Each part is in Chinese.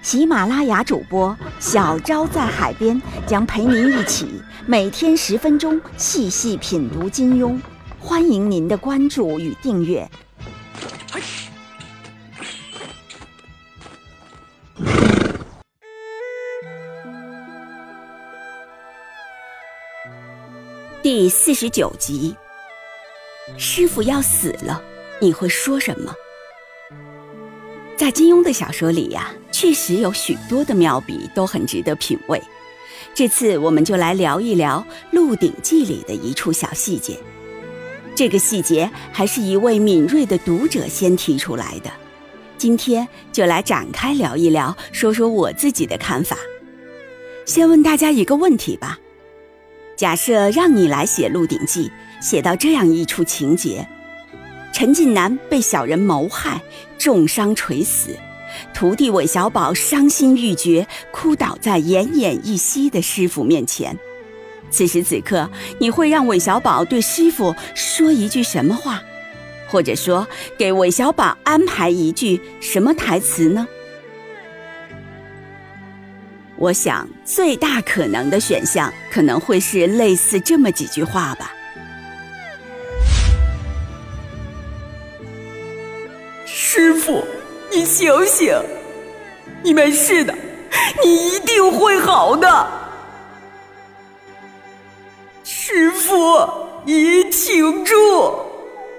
喜马拉雅主播小昭在海边将陪您一起每天十分钟细细品读金庸，欢迎您的关注与订阅。第四十九集，师傅要死了，你会说什么？在金庸的小说里呀，确实有许多的妙笔都很值得品味。这次我们就来聊一聊《鹿鼎记》里的一处小细节。这个细节还是一位敏锐的读者先提出来的，今天就来展开聊一聊，说说我自己的看法。先问大家一个问题吧。假设让你来写《鹿鼎记》，写到这样一处情节：陈近南被小人谋害，重伤垂死，徒弟韦小宝伤心欲绝，哭倒在奄奄一息的师傅面前。此时此刻，你会让韦小宝对师傅说一句什么话，或者说给韦小宝安排一句什么台词呢？我想，最大可能的选项可能会是类似这么几句话吧。师傅，你醒醒，你没事的，你一定会好的。师傅，你挺住，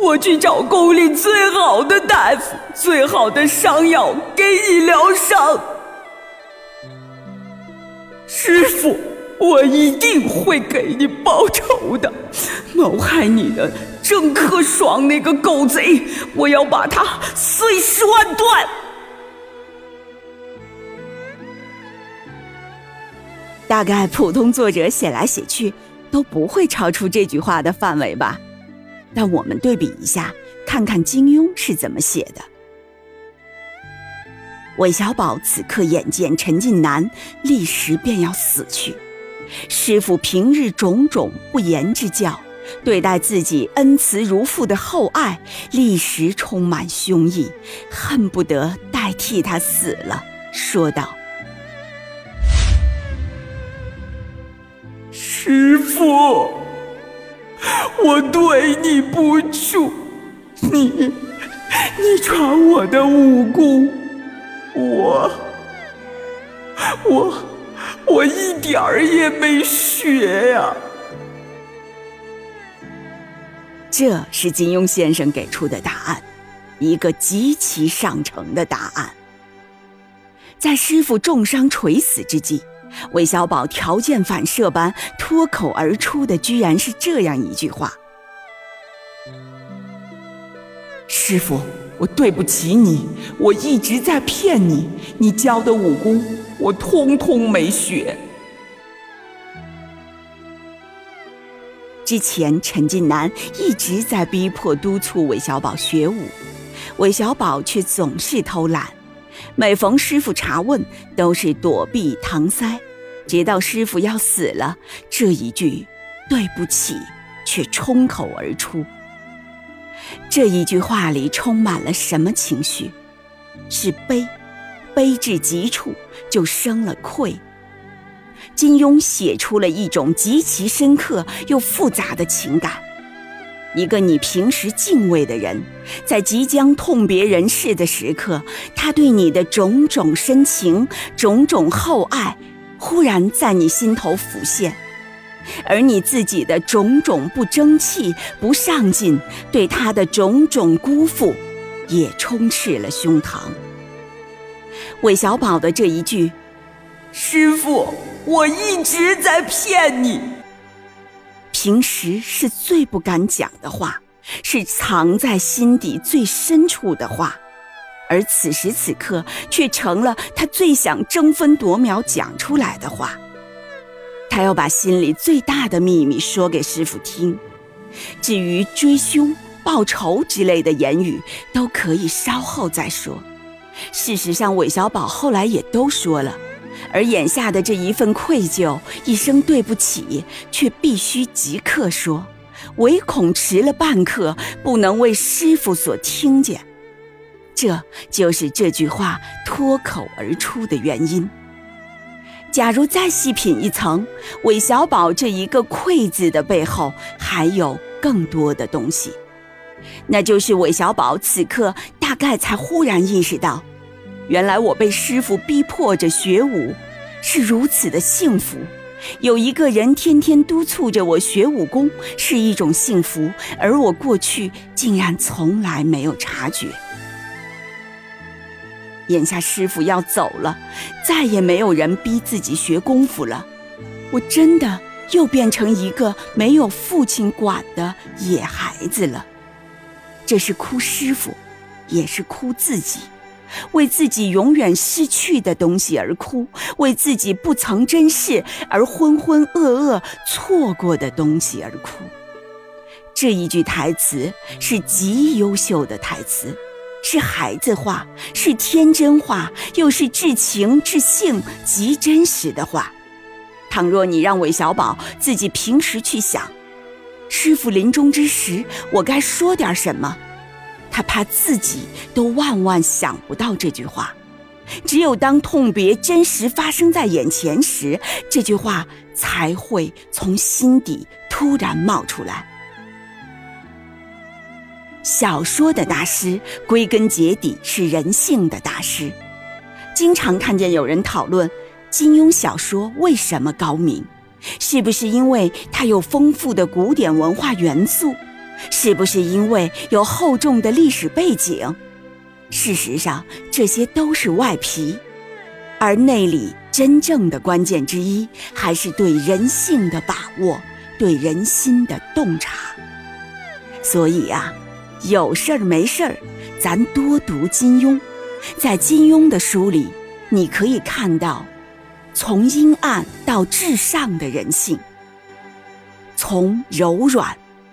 我去找宫里最好的大夫，最好的伤药给你疗伤。师傅，我一定会给你报仇的。谋害你的郑克爽那个狗贼，我要把他碎尸万段。大概普通作者写来写去都不会超出这句话的范围吧。但我们对比一下，看看金庸是怎么写的。韦小宝此刻眼见陈近南立时便要死去，师傅平日种种不言之教，对待自己恩慈如父的厚爱，立时充满凶意，恨不得代替他死了，说道：“师傅，我对你不住，你，你传我的武功。”我，我，我一点儿也没学呀。这是金庸先生给出的答案，一个极其上乘的答案。在师傅重伤垂死之际，韦小宝条件反射般脱口而出的，居然是这样一句话：“师傅。”我对不起你，我一直在骗你。你教的武功，我通通没学。之前陈近南一直在逼迫督促韦小宝学武，韦小宝却总是偷懒，每逢师傅查问，都是躲避搪塞，直到师傅要死了，这一句“对不起”却冲口而出。这一句话里充满了什么情绪？是悲，悲至极处就生了愧。金庸写出了一种极其深刻又复杂的情感。一个你平时敬畏的人，在即将痛别人世的时刻，他对你的种种深情、种种厚爱，忽然在你心头浮现。而你自己的种种不争气、不上进，对他的种种辜负，也充斥了胸膛。韦小宝的这一句：“师傅，我一直在骗你。”平时是最不敢讲的话，是藏在心底最深处的话，而此时此刻却成了他最想争分夺秒讲出来的话。他要把心里最大的秘密说给师傅听，至于追凶、报仇之类的言语，都可以稍后再说。事实上，韦小宝后来也都说了，而眼下的这一份愧疚、一声对不起，却必须即刻说，唯恐迟了半刻，不能为师傅所听见。这就是这句话脱口而出的原因。假如再细品一层，韦小宝这一个“愧”字的背后，还有更多的东西，那就是韦小宝此刻大概才忽然意识到，原来我被师傅逼迫着学武，是如此的幸福；有一个人天天督促着我学武功，是一种幸福，而我过去竟然从来没有察觉。眼下师傅要走了，再也没有人逼自己学功夫了。我真的又变成一个没有父亲管的野孩子了。这是哭师傅，也是哭自己，为自己永远失去的东西而哭，为自己不曾珍视而浑浑噩噩错过的东西而哭。这一句台词是极优秀的台词。是孩子话，是天真话，又是至情至性、极真实的话。倘若你让韦小宝自己平时去想，师傅临终之时，我该说点什么，他怕自己都万万想不到这句话。只有当痛别真实发生在眼前时，这句话才会从心底突然冒出来。小说的大师，归根结底是人性的大师。经常看见有人讨论金庸小说为什么高明，是不是因为它有丰富的古典文化元素？是不是因为有厚重的历史背景？事实上，这些都是外皮，而内里真正的关键之一，还是对人性的把握，对人心的洞察。所以呀。有事儿没事儿，咱多读金庸。在金庸的书里，你可以看到从阴暗到至上的人性，从柔软